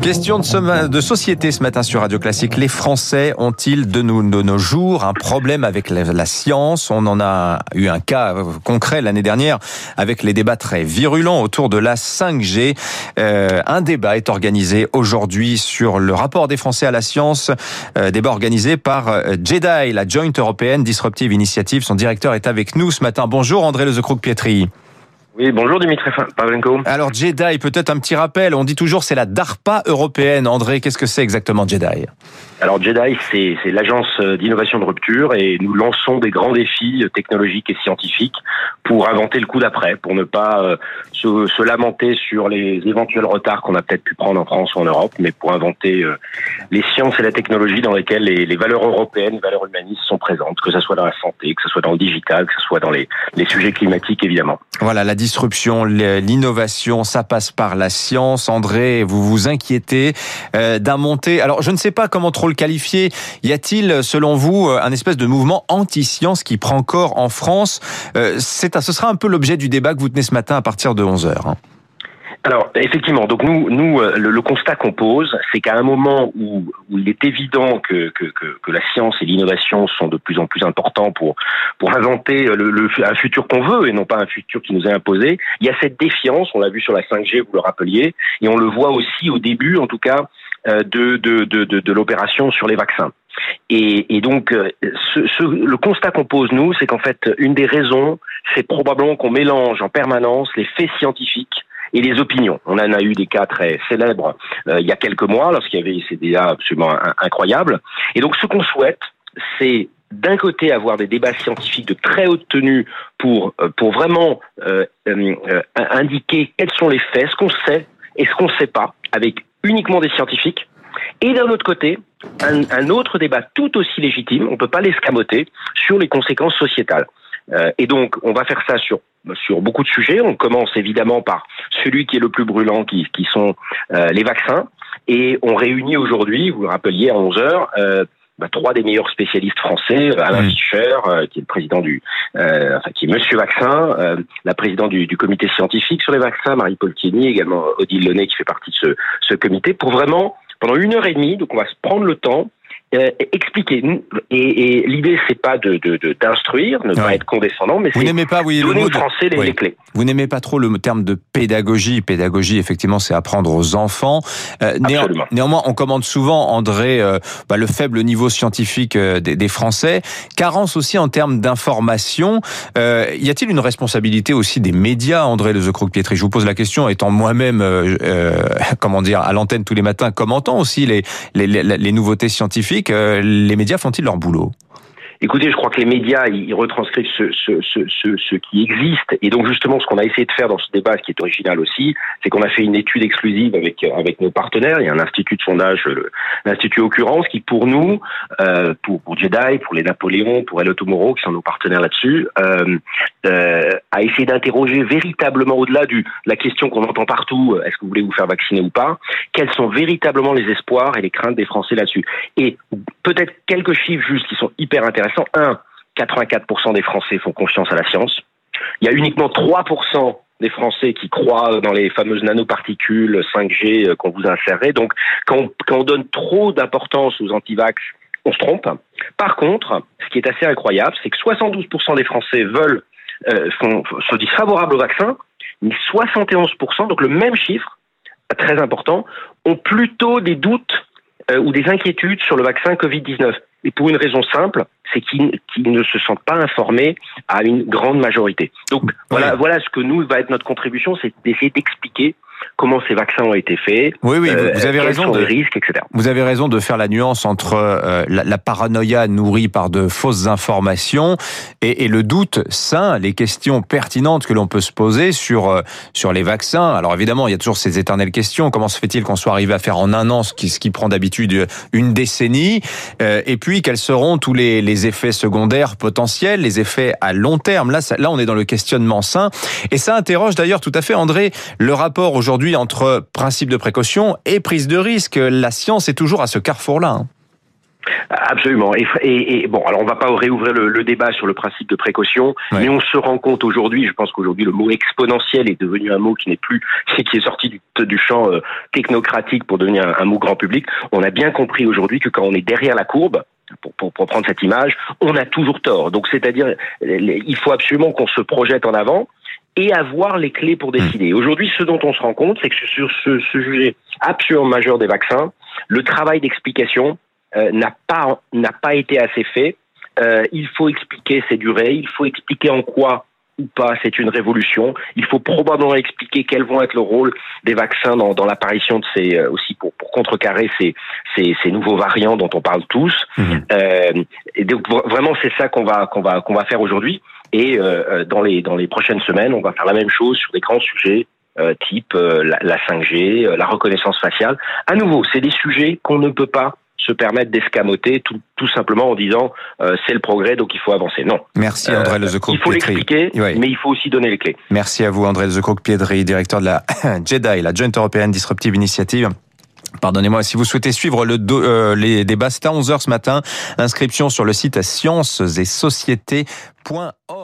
Question de, société ce matin sur Radio Classique. Les Français ont-ils de, nos jours un problème avec la, science? On en a eu un cas concret l'année dernière avec les débats très virulents autour de la 5G. Euh, un débat est organisé aujourd'hui sur le rapport des Français à la science. Euh, débat organisé par euh, JEDI, la Joint Européenne Disruptive Initiative. Son directeur est avec nous ce matin. Bonjour André Lezecroux-Pietri. Oui, bonjour Dimitri Pavlenko. Alors Jedi, peut-être un petit rappel, on dit toujours c'est la DARPA européenne. André, qu'est-ce que c'est exactement Jedi? Alors Jedi, c'est l'agence d'innovation de rupture et nous lançons des grands défis technologiques et scientifiques pour inventer le coup d'après, pour ne pas euh, se, se, lamenter sur les éventuels retards qu'on a peut-être pu prendre en France ou en Europe, mais pour inventer euh, les sciences et la technologie dans lesquelles les, les, valeurs européennes, les valeurs humanistes sont présentes, que ce soit dans la santé, que ce soit dans le digital, que ce soit dans les, les sujets climatiques évidemment. Voilà, la disruption, l'innovation, ça passe par la science. André, vous vous inquiétez euh, d'un montée. Alors je ne sais pas comment trop le qualifier. Y a-t-il, selon vous, euh, un espèce de mouvement anti-science qui prend corps en France? Euh, C'est, ce sera un peu l'objet du débat que vous tenez ce matin à partir de 11 h alors effectivement, donc nous, nous euh, le, le constat qu'on pose, c'est qu'à un moment où, où, il est évident que, que, que, que la science et l'innovation sont de plus en plus importants pour pour inventer le, le un futur qu'on veut et non pas un futur qui nous est imposé, il y a cette défiance. On l'a vu sur la 5G, vous le rappeliez, et on le voit aussi au début, en tout cas, euh, de de, de, de, de l'opération sur les vaccins. Et, et, donc, euh, ce, ce, le constat qu'on pose, nous, c'est qu'en fait, une des raisons, c'est probablement qu'on mélange en permanence les faits scientifiques et les opinions. On en a eu des cas très célèbres euh, il y a quelques mois, lorsqu'il y avait ces débats absolument incroyables. Et donc, ce qu'on souhaite, c'est d'un côté avoir des débats scientifiques de très haute tenue pour euh, pour vraiment euh, euh, indiquer quels sont les faits, ce qu'on sait et ce qu'on ne sait pas, avec uniquement des scientifiques. Et d'un autre côté, un, un, autre débat tout aussi légitime, on ne peut pas l'escamoter, sur les conséquences sociétales. Euh, et donc, on va faire ça sur sur beaucoup de sujets. On commence évidemment par celui qui est le plus brûlant, qui, qui sont euh, les vaccins. Et on réunit aujourd'hui, vous le rappeliez, à 11 heures, euh, bah, trois des meilleurs spécialistes français, Alain mmh. Fischer, euh, qui est le président du, euh, enfin qui est Monsieur Vaccin, euh, la présidente du, du, comité scientifique sur les vaccins, Marie-Paul Kieny, également Odile Launay qui fait partie de ce, ce comité, pour vraiment pendant une heure et demie, donc on va se prendre le temps euh, expliquer. Et, et l'idée, c'est pas de, d'instruire, de, de ne pas être condescendant, mais vous n'aimez pas, oui, donner le aux Français les, oui. les, clés. Vous n'aimez pas trop le terme de pédagogie. Pédagogie, effectivement, c'est apprendre aux enfants. Euh, néan, néanmoins, on commande souvent, André, euh, bah, le faible niveau scientifique euh, des, des, Français. Carence aussi en termes d'information. Euh, y a-t-il une responsabilité aussi des médias, André Lezecroc-Pietri Je vous pose la question, étant moi-même, comment dire, à l'antenne tous les matins, commentant aussi les, les, les, les nouveautés scientifiques les médias font-ils leur boulot? Écoutez, je crois que les médias, ils retranscrivent ce, qui existe. Et donc, justement, ce qu'on a essayé de faire dans ce débat, ce qui est original aussi, c'est qu'on a fait une étude exclusive avec, avec nos partenaires. Il y a un institut de sondage, l'Institut Occurrence, qui, pour nous, euh, pour, pour Jedi, pour les Napoléons, pour Hello Tomorrow, qui sont nos partenaires là-dessus, euh, euh, a essayé d'interroger véritablement, au-delà de la question qu'on entend partout, est-ce que vous voulez vous faire vacciner ou pas, quels sont véritablement les espoirs et les craintes des Français là-dessus. Et peut-être quelques chiffres juste qui sont hyper intéressants un, 84% des Français font confiance à la science. Il y a uniquement 3% des Français qui croient dans les fameuses nanoparticules 5G euh, qu'on vous insérerait. Donc, quand on, donne trop d'importance aux antivax, on se trompe. Par contre, ce qui est assez incroyable, c'est que 72% des Français veulent, euh, font, se disent favorables au vaccin, mais 71%, donc le même chiffre, très important, ont plutôt des doutes euh, ou des inquiétudes sur le vaccin Covid-19. Et pour une raison simple, c'est qu'ils qu ne se sentent pas informés à une grande majorité. Donc voilà, voilà ce que nous va être notre contribution, c'est d'essayer d'expliquer comment ces vaccins ont été faits. Oui, oui, euh, vous avez raison. de, les risques, etc. Vous avez raison de faire la nuance entre euh, la, la, paranoïa nourrie par de fausses informations et, et, le doute sain, les questions pertinentes que l'on peut se poser sur euh, sur les vaccins. Alors évidemment, il y a toujours ces éternelles questions. Comment se fait-il qu'on soit arrivé à faire en un an ce qui, ce qui prend d'habitude une décennie? Euh, Et puis, quels seront tous les, les effets secondaires potentiels, les effets à long terme? Là, ça, là, on est dans le questionnement sain. Et ça interroge d'ailleurs tout à fait, André, le rapport aujourd'hui aujourd'hui entre principe de précaution et prise de risque. La science est toujours à ce carrefour-là. Hein. Absolument. Et, et, bon, alors on va pas réouvrir le, le, débat sur le principe de précaution, mais on se rend compte aujourd'hui, je pense qu'aujourd'hui le mot exponentiel est devenu un mot qui n'est plus, qui est sorti du, du champ euh, technocratique pour devenir un, un, mot grand public. On a bien compris aujourd'hui que quand on est derrière la courbe, pour, pour, pour prendre cette image, on a toujours tort. Donc c'est-à-dire, il faut absolument qu'on se projette en avant et avoir les clés pour décider. Mmh. Aujourd'hui, ce dont on se rend compte, c'est que sur ce, ce sujet absolument majeur des vaccins, le travail d'explication euh, n'a pas n'a pas été assez fait. Euh, il faut expliquer ces durées, il faut expliquer en quoi ou pas c'est une révolution. Il faut probablement expliquer quels vont être le rôle des vaccins dans, dans l'apparition de ces euh, aussi pour, pour contrecarrer ces, ces, ces nouveaux variants dont on parle tous. Mmh. Euh, et donc vraiment c'est ça qu'on va qu'on va qu'on va faire aujourd'hui. Et euh, dans les dans les prochaines semaines, on va faire la même chose sur des grands sujets euh, type la, la 5G, la reconnaissance faciale. À nouveau, c'est des sujets qu'on ne peut pas se permettre d'escamoter tout, tout simplement en disant euh, c'est le progrès donc il faut avancer. Non. Merci André euh, Il faut l'expliquer, oui. mais il faut aussi donner les clés. Merci à vous André Lezecoq-Piedri, directeur de la JEDI, la Joint European Disruptive Initiative. Pardonnez-moi, si vous souhaitez suivre le euh, les débats, c'est à 11h ce matin. Inscription sur le site sciences et sociétés.org.